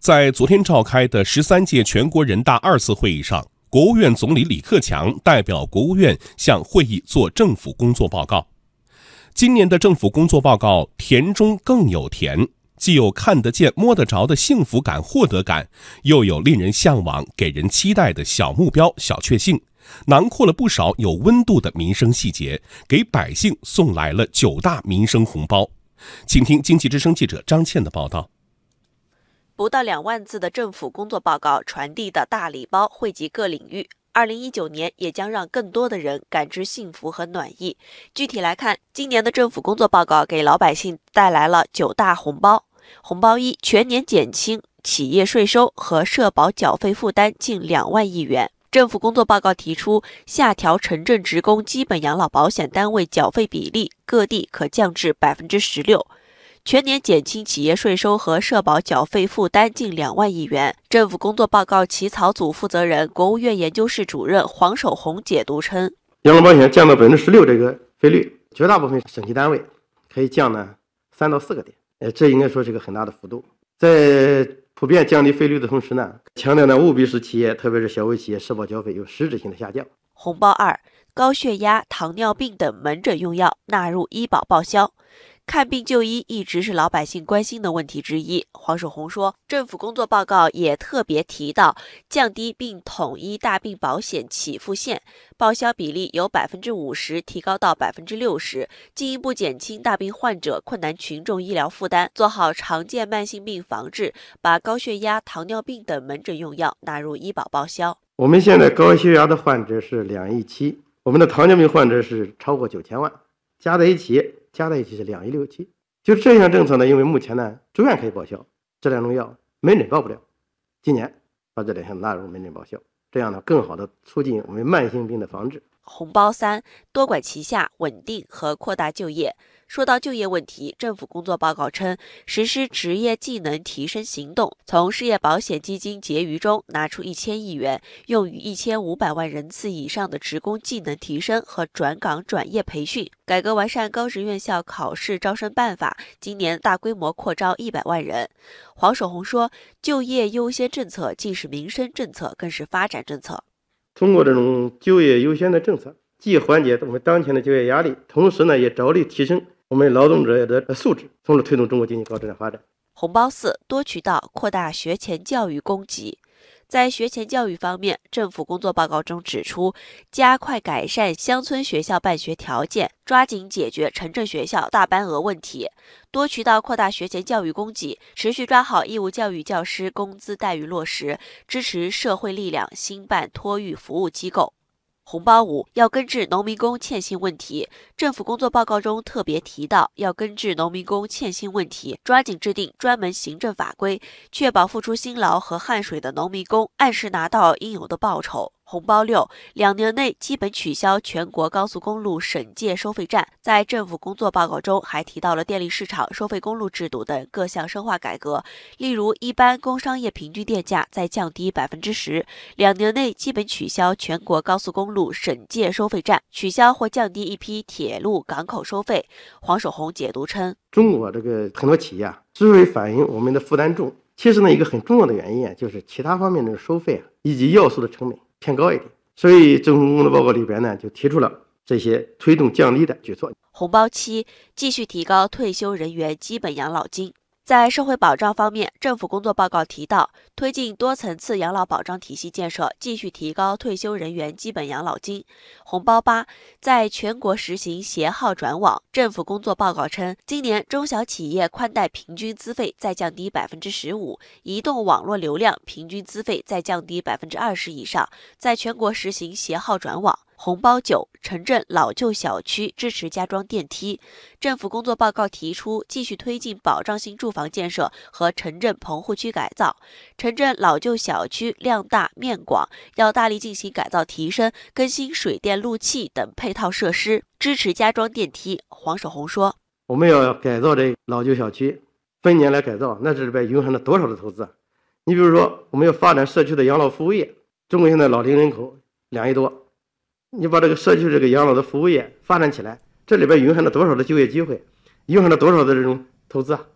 在昨天召开的十三届全国人大二次会议上，国务院总理李克强代表国务院向会议作政府工作报告。今年的政府工作报告甜中更有甜，既有看得见、摸得着的幸福感、获得感，又有令人向往、给人期待的小目标、小确幸，囊括了不少有温度的民生细节，给百姓送来了九大民生红包。请听经济之声记者张倩的报道。不到两万字的政府工作报告传递的大礼包，惠及各领域。二零一九年也将让更多的人感知幸福和暖意。具体来看，今年的政府工作报告给老百姓带来了九大红包。红包一：全年减轻企业税收和社保缴费负担近两万亿元。政府工作报告提出，下调城镇职工基本养老保险单位缴费比例，各地可降至百分之十六。全年减轻企业税收和社保缴费负担近两万亿元。政府工作报告起草组负责人、国务院研究室主任黄守宏解读称，养老保险降到百分之十六这个费率，绝大部分省级单位可以降呢三到四个点，呃，这应该说是个很大的幅度。在普遍降低费率的同时呢，强调呢务必使企业，特别是小微企业社保缴费有实质性的下降。红包二：高血压、糖尿病等门诊用药纳入医保报销。看病就医一直是老百姓关心的问题之一。黄守宏说，政府工作报告也特别提到，降低并统一大病保险起付线，报销比例由百分之五十提高到百分之六十，进一步减轻大病患者、困难群众医疗负担，做好常见慢性病防治，把高血压、糖尿病等门诊用药纳入医保报销。我们现在高血压的患者是两亿七，我们的糖尿病患者是超过九千万，加在一起。加在一起是两亿六七，就这项政策呢，因为目前呢住院可以报销，这两种药门诊报不了，今年把这两项纳入门诊报销，这样呢更好的促进我们慢性病的防治。红包三，多管齐下，稳定和扩大就业。说到就业问题，政府工作报告称，实施职业技能提升行动，从失业保险基金结余中拿出一千亿元，用于一千五百万人次以上的职工技能提升和转岗转业培训。改革完善高职院校考试招生办法，今年大规模扩招一百万人。黄守宏说，就业优先政策既是民生政策，更是发展政策。通过这种就业优先的政策，既缓解我们当前的就业压力，同时呢，也着力提升。我们劳动者的素质，从而推动中国经济高质量发展。红包四，多渠道扩大学前教育供给。在学前教育方面，政府工作报告中指出，加快改善乡村学校办学条件，抓紧解决城镇学校大班额问题，多渠道扩大学前教育供给，持续抓好义务教育教师工资待遇落实，支持社会力量兴办托育服务机构。红包五要根治农民工欠薪问题。政府工作报告中特别提到，要根治农民工欠薪问题，抓紧制定专门行政法规，确保付出辛劳和汗水的农民工按时拿到应有的报酬。红包六，两年内基本取消全国高速公路省界收费站。在政府工作报告中，还提到了电力市场、收费公路制度等各项深化改革。例如，一般工商业平均电价再降低百分之十，两年内基本取消全国高速公路省界收费站，取消或降低一批铁路、港口收费。黄守宏解读称，中国这个很多企业啊，之所以反映我们的负担重，其实呢，一个很重要的原因啊，就是其他方面的收费啊，以及要素的成本。偏高一点，所以政府工作报告里边呢，就提出了这些推动降低的举措。红包期，继续提高退休人员基本养老金。在社会保障方面，政府工作报告提到，推进多层次养老保障体系建设，继续提高退休人员基本养老金。红包八，在全国实行携号转网。政府工作报告称，今年中小企业宽带平均资费再降低百分之十五，移动网络流量平均资费再降低百分之二十以上，在全国实行携号转网。红包九，城镇老旧小区支持加装电梯。政府工作报告提出，继续推进保障性住房建设和城镇棚户区改造。城镇老旧小区量大面广，要大力进行改造提升，更新水电路气等配套设施，支持加装电梯。黄守宏说：“我们要改造这老旧小区，分年来改造，那这里边蕴含了多少的投资？你比如说，我们要发展社区的养老服务业。中国现在老龄人口两亿多。”你把这个社区这个养老的服务业发展起来，这里边蕴含了多少的就业机会，蕴含了多少的这种投资啊？